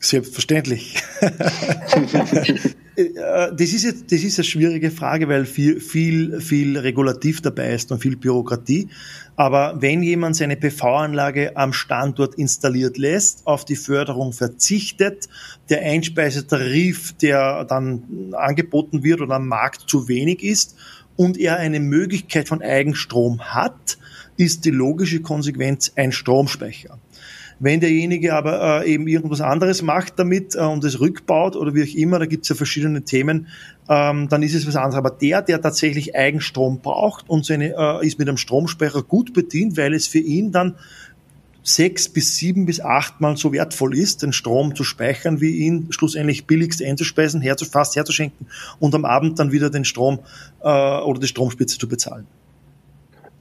Selbstverständlich. Äh, das ist jetzt, das ist eine schwierige Frage, weil viel, viel, viel Regulativ dabei ist und viel Bürokratie. Aber wenn jemand seine PV-Anlage am Standort installiert lässt, auf die Förderung verzichtet, der Einspeisetarif, der dann angeboten wird oder am Markt zu wenig ist und er eine Möglichkeit von Eigenstrom hat, ist die logische Konsequenz ein Stromspeicher. Wenn derjenige aber äh, eben irgendwas anderes macht damit äh, und es rückbaut oder wie auch immer, da gibt es ja verschiedene Themen, ähm, dann ist es was anderes. Aber der, der tatsächlich Eigenstrom braucht und seine, äh, ist mit einem Stromspeicher gut bedient, weil es für ihn dann sechs bis sieben bis achtmal so wertvoll ist, den Strom zu speichern, wie ihn schlussendlich billigst einzuspeisen, herzu, herzuschenken und am Abend dann wieder den Strom äh, oder die Stromspitze zu bezahlen.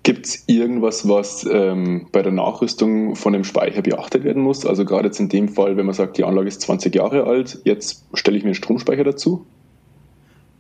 Gibt es irgendwas, was ähm, bei der Nachrüstung von dem Speicher beachtet werden muss? Also gerade jetzt in dem Fall, wenn man sagt, die Anlage ist 20 Jahre alt, jetzt stelle ich mir einen Stromspeicher dazu?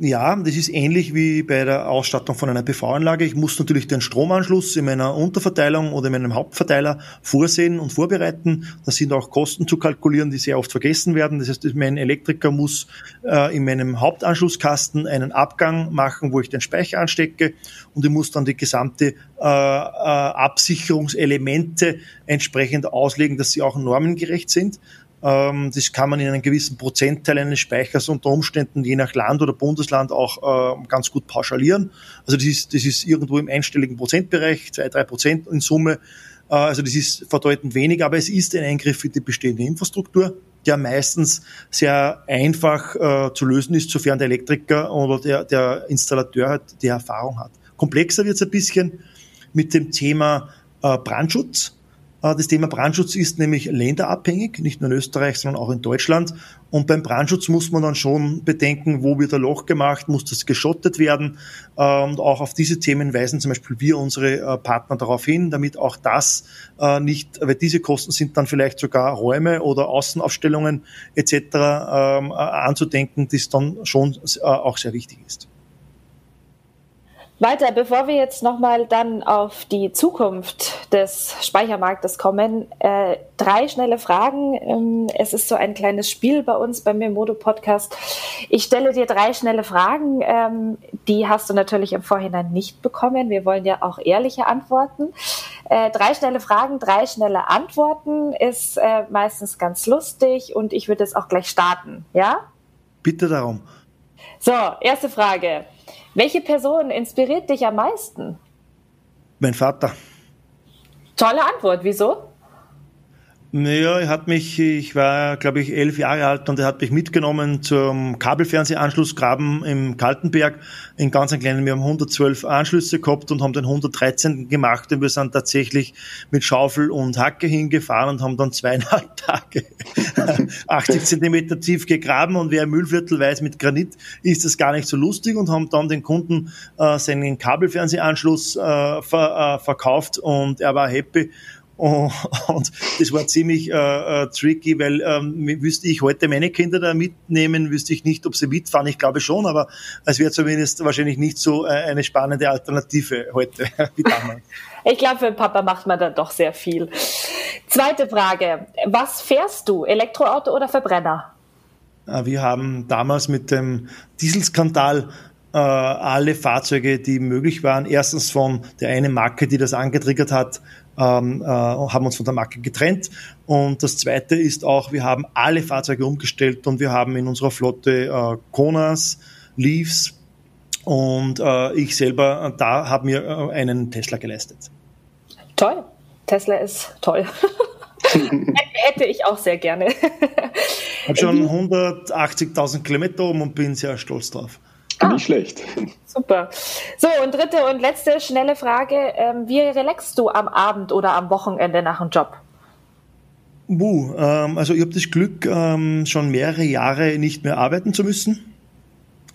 Ja, das ist ähnlich wie bei der Ausstattung von einer PV-Anlage. Ich muss natürlich den Stromanschluss in meiner Unterverteilung oder in meinem Hauptverteiler vorsehen und vorbereiten. Da sind auch Kosten zu kalkulieren, die sehr oft vergessen werden. Das heißt, mein Elektriker muss äh, in meinem Hauptanschlusskasten einen Abgang machen, wo ich den Speicher anstecke und ich muss dann die gesamte äh, äh, Absicherungselemente entsprechend auslegen, dass sie auch normengerecht sind. Ähm, das kann man in einem gewissen Prozentteil eines Speichers unter Umständen je nach Land oder Bundesland auch äh, ganz gut pauschalieren. Also das ist, das ist irgendwo im einstelligen Prozentbereich, zwei, drei Prozent in Summe. Äh, also das ist verdeutend wenig, aber es ist ein Eingriff in die bestehende Infrastruktur, der meistens sehr einfach äh, zu lösen ist, sofern der Elektriker oder der, der Installateur halt die Erfahrung hat. Komplexer wird es ein bisschen mit dem Thema Brandschutz äh, das Thema Brandschutz ist nämlich länderabhängig, nicht nur in Österreich, sondern auch in Deutschland. Und beim Brandschutz muss man dann schon bedenken, wo wird ein Loch gemacht, muss das geschottet werden. Äh, und auch auf diese Themen weisen zum Beispiel wir unsere äh, Partner darauf hin, damit auch das nicht, weil diese Kosten sind dann vielleicht sogar Räume oder Außenaufstellungen etc. Ähm, anzudenken, das dann schon auch sehr wichtig ist. Weiter, bevor wir jetzt nochmal dann auf die Zukunft des Speichermarktes kommen, äh, drei schnelle Fragen. Ähm, es ist so ein kleines Spiel bei uns beim Memodo Podcast. Ich stelle dir drei schnelle Fragen. Ähm, die hast du natürlich im Vorhinein nicht bekommen. Wir wollen ja auch ehrliche Antworten. Äh, drei schnelle Fragen, drei schnelle Antworten ist äh, meistens ganz lustig und ich würde jetzt auch gleich starten. Ja? Bitte darum. So, erste Frage. Welche Person inspiriert dich am meisten? Mein Vater. Tolle Antwort. Wieso? Naja, er hat mich, ich war, glaube ich, elf Jahre alt und er hat mich mitgenommen zum Kabelfernsehanschlussgraben im Kaltenberg. In ganz kleinen, wir haben 112 Anschlüsse gehabt und haben den 113. gemacht und wir sind tatsächlich mit Schaufel und Hacke hingefahren und haben dann zweieinhalb Tage 80 Zentimeter tief gegraben und wer Müllviertel weiß, mit Granit ist das gar nicht so lustig und haben dann den Kunden äh, seinen Kabelfernsehanschluss äh, ver, äh, verkauft und er war happy Oh, und das war ziemlich äh, äh, tricky, weil ähm, wüsste ich heute meine Kinder da mitnehmen, wüsste ich nicht, ob sie mitfahren. Ich glaube schon, aber es wäre zumindest wahrscheinlich nicht so äh, eine spannende Alternative heute wie damals. Ich glaube, für Papa macht man da doch sehr viel. Zweite Frage. Was fährst du? Elektroauto oder Verbrenner? Äh, wir haben damals mit dem Dieselskandal äh, alle Fahrzeuge, die möglich waren, erstens von der einen Marke, die das angetriggert hat, ähm, äh, haben uns von der Marke getrennt. Und das Zweite ist auch, wir haben alle Fahrzeuge umgestellt und wir haben in unserer Flotte äh, Konas, Leafs und äh, ich selber, äh, da habe mir äh, einen Tesla geleistet. Toll. Tesla ist toll. Hätte ich auch sehr gerne. ich habe schon 180.000 Kilometer oben und bin sehr stolz drauf. Ah, Nicht schlecht. Super. So, und dritte und letzte schnelle Frage. Ähm, wie relaxst du am Abend oder am Wochenende nach dem Job? Buh, ähm, also ich habe das Glück, ähm, schon mehrere Jahre nicht mehr arbeiten zu müssen.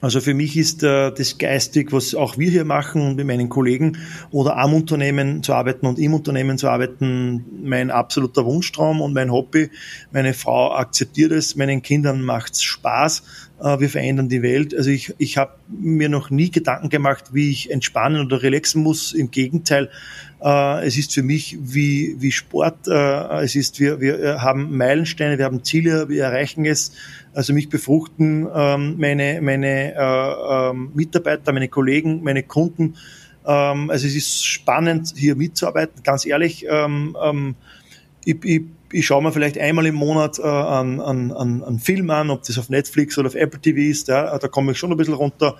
Also für mich ist äh, das geistig, was auch wir hier machen und mit meinen Kollegen oder am Unternehmen zu arbeiten und im Unternehmen zu arbeiten, mein absoluter Wunschtraum und mein Hobby. Meine Frau akzeptiert es, meinen Kindern macht's Spaß. Äh, wir verändern die Welt. Also ich, ich habe mir noch nie Gedanken gemacht, wie ich entspannen oder relaxen muss. Im Gegenteil, äh, es ist für mich wie, wie Sport. Äh, es ist, wir, wir haben Meilensteine, wir haben Ziele, wir erreichen es. Also mich befruchten ähm, meine, meine äh, ähm, Mitarbeiter, meine Kollegen, meine Kunden. Ähm, also es ist spannend, hier mitzuarbeiten, ganz ehrlich. Ähm, ich, ich, ich schaue mir vielleicht einmal im Monat äh, an, an, an Film an, ob das auf Netflix oder auf Apple TV ist. Ja, da komme ich schon ein bisschen runter.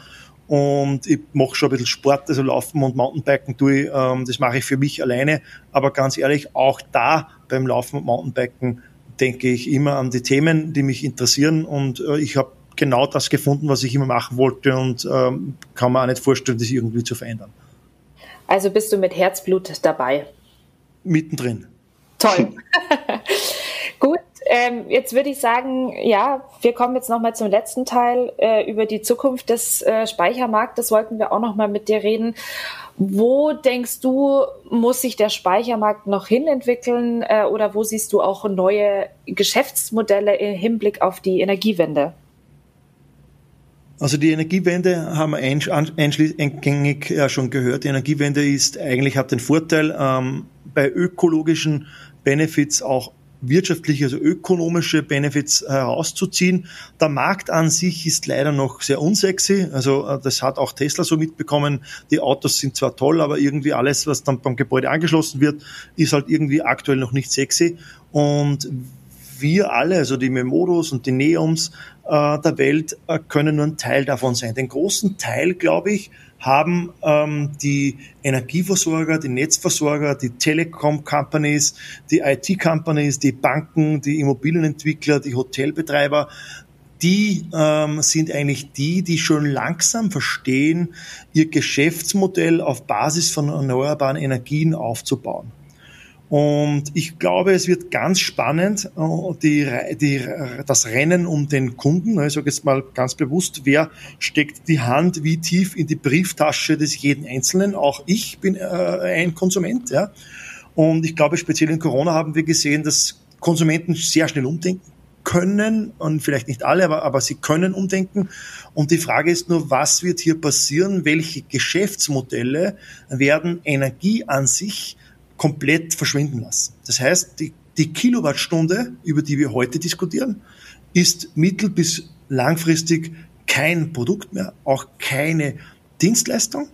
Und ich mache schon ein bisschen Sport, also Laufen und Mountainbiken tue ich. Ähm, das mache ich für mich alleine. Aber ganz ehrlich, auch da beim Laufen und Mountainbiken denke ich immer an die Themen, die mich interessieren und äh, ich habe genau das gefunden, was ich immer machen wollte und ähm, kann mir auch nicht vorstellen, das irgendwie zu verändern. Also bist du mit Herzblut dabei? Mittendrin. Toll. Gut, ähm, jetzt würde ich sagen, ja, wir kommen jetzt nochmal zum letzten Teil. Äh, über die Zukunft des äh, Speichermarktes wollten wir auch nochmal mit dir reden. Wo denkst du, muss sich der Speichermarkt noch hinentwickeln äh, oder wo siehst du auch neue Geschäftsmodelle im Hinblick auf die Energiewende? Also die Energiewende haben wir eingängig ja schon gehört. Die Energiewende ist eigentlich hat den Vorteil, ähm, bei ökologischen Benefits auch wirtschaftliche, also ökonomische Benefits herauszuziehen. Der Markt an sich ist leider noch sehr unsexy. Also äh, das hat auch Tesla so mitbekommen. Die Autos sind zwar toll, aber irgendwie alles, was dann beim Gebäude angeschlossen wird, ist halt irgendwie aktuell noch nicht sexy. Und wir alle, also die Memodos und die Neoms äh, der Welt, äh, können nur ein Teil davon sein. Den großen Teil, glaube ich, haben ähm, die Energieversorger, die Netzversorger, die Telekom-Companies, die IT-Companies, die Banken, die Immobilienentwickler, die Hotelbetreiber, die ähm, sind eigentlich die, die schon langsam verstehen, ihr Geschäftsmodell auf Basis von erneuerbaren Energien aufzubauen. Und ich glaube, es wird ganz spannend, äh, die, die, das Rennen um den Kunden. Ich sage jetzt mal ganz bewusst, wer steckt die Hand wie tief in die Brieftasche des jeden Einzelnen. Auch ich bin äh, ein Konsument. Ja. Und ich glaube, speziell in Corona haben wir gesehen, dass Konsumenten sehr schnell umdenken können und vielleicht nicht alle, aber, aber sie können umdenken. Und die Frage ist nur, was wird hier passieren? Welche Geschäftsmodelle werden Energie an sich komplett verschwinden lassen. Das heißt, die, die Kilowattstunde, über die wir heute diskutieren, ist mittel- bis langfristig kein Produkt mehr, auch keine Dienstleistung.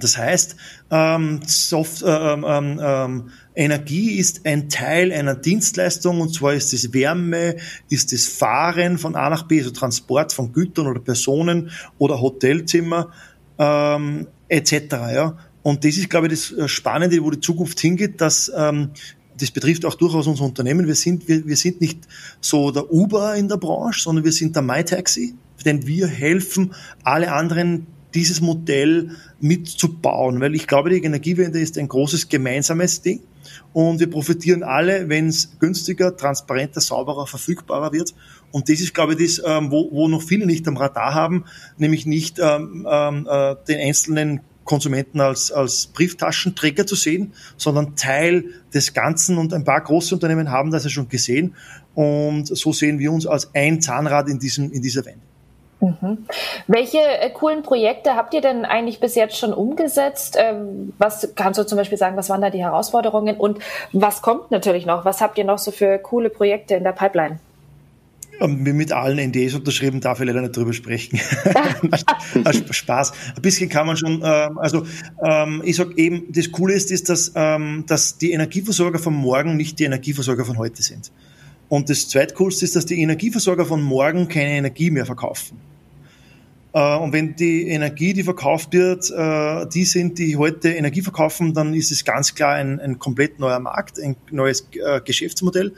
Das heißt, ähm, Soft, ähm, ähm, ähm, Energie ist ein Teil einer Dienstleistung und zwar ist es Wärme, ist es Fahren von A nach B, also Transport von Gütern oder Personen oder Hotelzimmer ähm, etc. Ja. Und das ist, glaube ich, das äh, Spannende, wo die Zukunft hingeht, dass ähm, das betrifft auch durchaus unser Unternehmen. Wir sind, wir, wir sind nicht so der Uber in der Branche, sondern wir sind der MyTaxi, denn wir helfen alle anderen, dieses Modell mitzubauen, weil ich glaube, die Energiewende ist ein großes gemeinsames Ding und wir profitieren alle, wenn es günstiger, transparenter, sauberer, verfügbarer wird. Und das ist, glaube ich, das, ähm, wo, wo noch viele nicht am Radar haben, nämlich nicht ähm, ähm, äh, den einzelnen Konsumenten als, als Brieftaschenträger zu sehen, sondern Teil des Ganzen. Und ein paar große Unternehmen haben das ja schon gesehen. Und so sehen wir uns als ein Zahnrad in, diesem, in dieser Wende. Mhm. Welche äh, coolen Projekte habt ihr denn eigentlich bis jetzt schon umgesetzt? Ähm, was kannst du zum Beispiel sagen, was waren da die Herausforderungen und was kommt natürlich noch? Was habt ihr noch so für coole Projekte in der Pipeline? Ähm, mit allen NDs unterschrieben, darf ich leider nicht drüber sprechen. Spaß. Ein bisschen kann man schon, ähm, also ähm, ich sag eben, das Coole ist, ist dass, dass die Energieversorger von morgen nicht die Energieversorger von heute sind. Und das zweitcoolste ist, dass die Energieversorger von morgen keine Energie mehr verkaufen. Äh, und wenn die Energie, die verkauft wird, äh, die sind, die heute Energie verkaufen, dann ist es ganz klar ein, ein komplett neuer Markt, ein neues äh, Geschäftsmodell.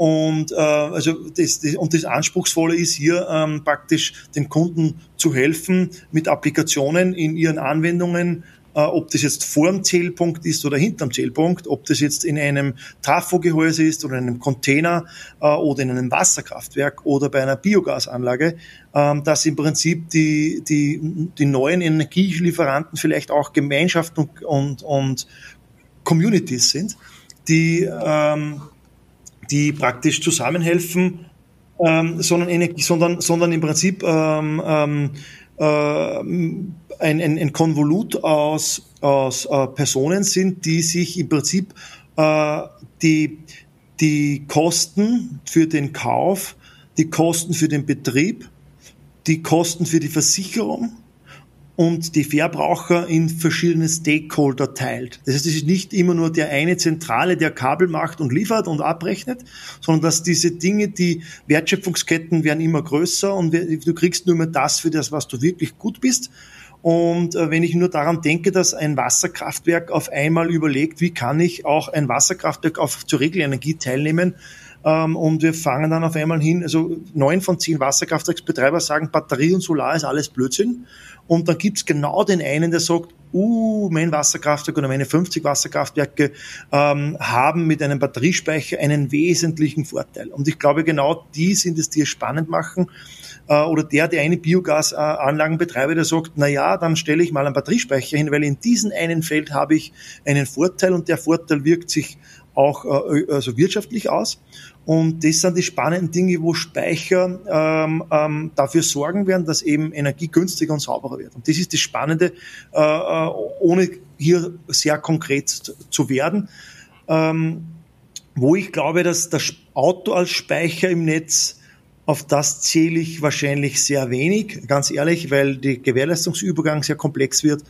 Und, äh, also das, das, und das Anspruchsvolle ist hier ähm, praktisch den Kunden zu helfen mit Applikationen in ihren Anwendungen, äh, ob das jetzt vor dem Zählpunkt ist oder hinterm Zählpunkt, ob das jetzt in einem Trafogehäuse ist oder in einem Container äh, oder in einem Wasserkraftwerk oder bei einer Biogasanlage, äh, dass im Prinzip die, die, die neuen Energielieferanten vielleicht auch Gemeinschaften und, und, und Communities sind, die ähm, die praktisch zusammenhelfen, ähm, sondern, Energie, sondern, sondern im Prinzip ähm, ähm, äh, ein, ein, ein Konvolut aus, aus äh, Personen sind, die sich im Prinzip äh, die, die Kosten für den Kauf, die Kosten für den Betrieb, die Kosten für die Versicherung und die Verbraucher in verschiedene Stakeholder teilt. Das heißt, es ist nicht immer nur der eine Zentrale, der Kabel macht und liefert und abrechnet, sondern dass diese Dinge, die Wertschöpfungsketten werden immer größer und du kriegst nur mehr das für das, was du wirklich gut bist. Und äh, wenn ich nur daran denke, dass ein Wasserkraftwerk auf einmal überlegt, wie kann ich auch ein Wasserkraftwerk auf zur Regelenergie teilnehmen, Ähm, und wir fangen dann auf einmal hin, also neun von zehn Wasserkraftwerksbetreiber sagen, Batterie und Solar ist alles Blödsinn. Und dann gibt's genau den einen, der sagt, uh, mein Wasserkraftwerk oder meine 50 Wasserkraftwerke ähm, haben mit einem Batteriespeicher einen wesentlichen Vorteil. Und ich glaube, genau die sind es, die es spannend machen. Äh, oder der, der eine Biogasanlagen betreibt, der sagt, na ja, dann stelle ich mal einen Batteriespeicher hin, weil in diesem einen Feld habe ich einen Vorteil und der Vorteil wirkt sich auch äh, also wirtschaftlich aus. Und das sind die spannenden Dinge, wo Speicher ähm, ähm, dafür sorgen werden, dass eben Energie günstiger und sauberer wird. Und das ist das Spannende, äh, äh ohne hier sehr konkret zu werden. Ähm, wo ich glaube, dass das Auto als Speicher im Netz, auf das zähle ich wahrscheinlich sehr wenig, ganz ehrlich, weil der Gewährleistungsübergang sehr komplex wird.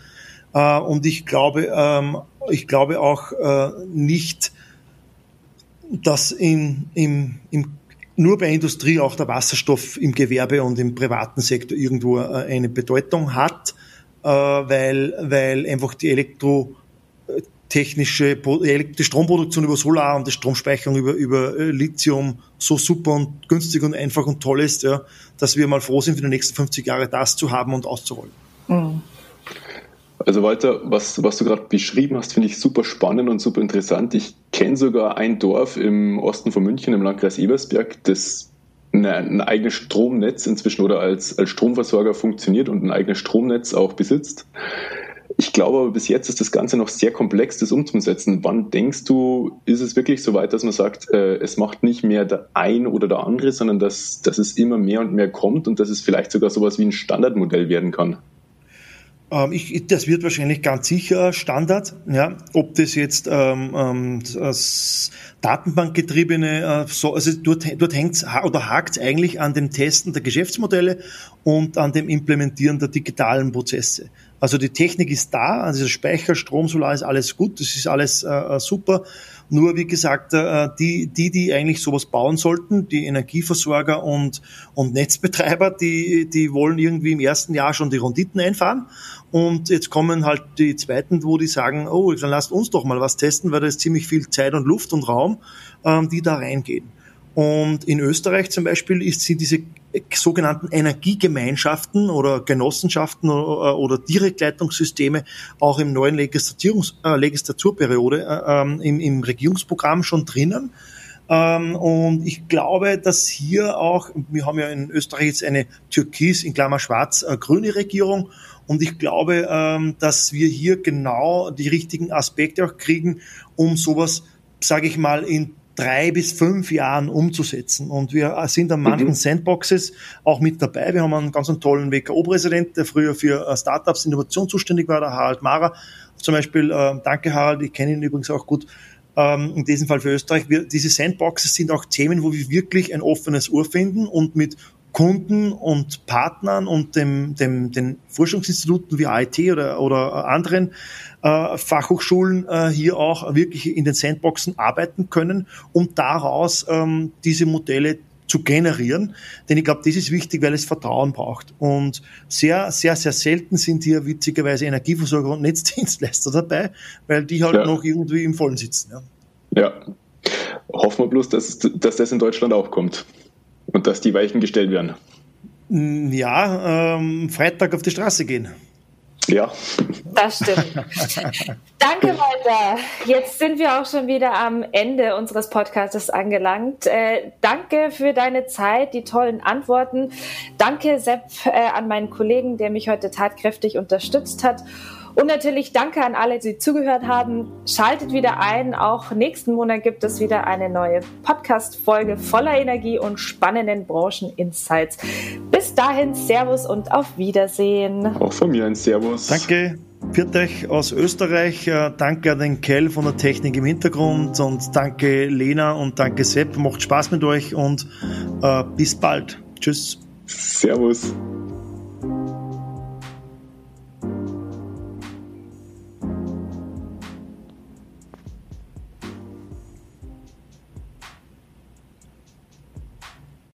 Äh, und ich glaube, ähm, ich glaube auch äh, nicht, dass in, im, im, nur bei Industrie auch der Wasserstoff im Gewerbe und im privaten Sektor irgendwo äh, eine Bedeutung hat, äh, weil, weil einfach die elektrotechnische die Stromproduktion über Solar und die Stromspeicherung über, über äh, Lithium so super und günstig und einfach und toll ist, ja, dass wir mal froh sind, für die nächsten 50 Jahre das zu haben und auszurollen. Mhm. Also Walter, was, was du gerade beschrieben hast, finde ich super spannend und super interessant. Ich kenne sogar ein Dorf im Osten von München, im Landkreis Ebersberg, das ein eigenes Stromnetz inzwischen oder als, als Stromversorger funktioniert und ein eigenes Stromnetz auch besitzt. Ich glaube aber bis jetzt ist das Ganze noch sehr komplex, das umzusetzen. Wann denkst du, ist es wirklich so weit, dass man sagt, äh, es macht nicht mehr der ein oder der andere, sondern dass, dass es immer mehr und mehr kommt und dass es vielleicht sogar sowas wie ein Standardmodell werden kann? Ähm, ich, das wird wahrscheinlich ganz sicher Standard. Ja, ob das jetzt ähm, ähm, das Datenbankgetriebene, äh, so, also dort, dort hängt oder hakt eigentlich an dem Testen der Geschäftsmodelle und an dem Implementieren der digitalen Prozesse. Also die Technik ist da, also Speicher, Strom, Solar ist alles gut, das ist alles äh, super. Nur wie gesagt, äh, die, die, die eigentlich sowas bauen sollten, die Energieversorger und, und Netzbetreiber, die, die wollen irgendwie im ersten Jahr schon die Ronditen einfahren. Und jetzt kommen halt die zweiten, wo die sagen, oh, dann lasst uns doch mal was testen, weil da ist ziemlich viel Zeit und Luft und Raum, ähm, die da reingehen. Und in Österreich zum Beispiel ist, sind diese sogenannten Energiegemeinschaften oder Genossenschaften oder, oder Direktleitungssysteme auch im neuen Legislaturungs, äh, Legislaturperiode äh, ähm, im, im Regierungsprogramm schon drinnen. Ähm, und ich glaube, dass hier auch, wir haben ja in Österreich jetzt eine türkis in Klammer schwarz äh, grüne Regierung und ich glaube, ähm, dass wir hier genau die richtigen Aspekte auch kriegen, um sowas, sage ich mal, in drei bis fünf Jahren umzusetzen. Und wir sind an manchen mhm. Sandboxes auch mit dabei. Wir haben einen ganz tollen WKO-Präsident, der früher für äh, Startups Innovation zuständig war, der Harald Mara. Zum Beispiel, äh, danke Harald, ich kenne ihn übrigens auch gut, ähm, in diesem Fall für Österreich. Wir, diese Sandboxes sind auch Themen, wo wir wirklich ein offenes Ohr finden und mit Kunden und Partnern und dem, dem, den Forschungsinstituten wie IT oder, oder anderen äh, Fachhochschulen äh, hier auch wirklich in den Sandboxen arbeiten können, um daraus ähm, diese Modelle zu generieren. Denn ich glaube, das ist wichtig, weil es Vertrauen braucht. Und sehr, sehr, sehr selten sind hier witzigerweise Energieversorger und Netzdienstleister dabei, weil die halt ja. noch irgendwie im Vollen sitzen. Ja. ja. Hoffen wir bloß, dass, dass das in Deutschland auch kommt und dass die Weichen gestellt werden. Ja, ähm, Freitag auf die Straße gehen. Ja. Das stimmt. Danke, Walter. Jetzt sind wir auch schon wieder am Ende unseres Podcasts angelangt. Äh, danke für deine Zeit, die tollen Antworten. Danke, Sepp, äh, an meinen Kollegen, der mich heute tatkräftig unterstützt hat. Und natürlich danke an alle, die zugehört haben. Schaltet wieder ein. Auch nächsten Monat gibt es wieder eine neue Podcast-Folge voller Energie und spannenden Branchen-Insights. Bis dahin, Servus und auf Wiedersehen. Auch von mir ein Servus. Danke. Führt euch aus Österreich. Äh, danke an den Kell von der Technik im Hintergrund und danke Lena und danke Sepp. Macht Spaß mit euch und äh, bis bald. Tschüss. Servus.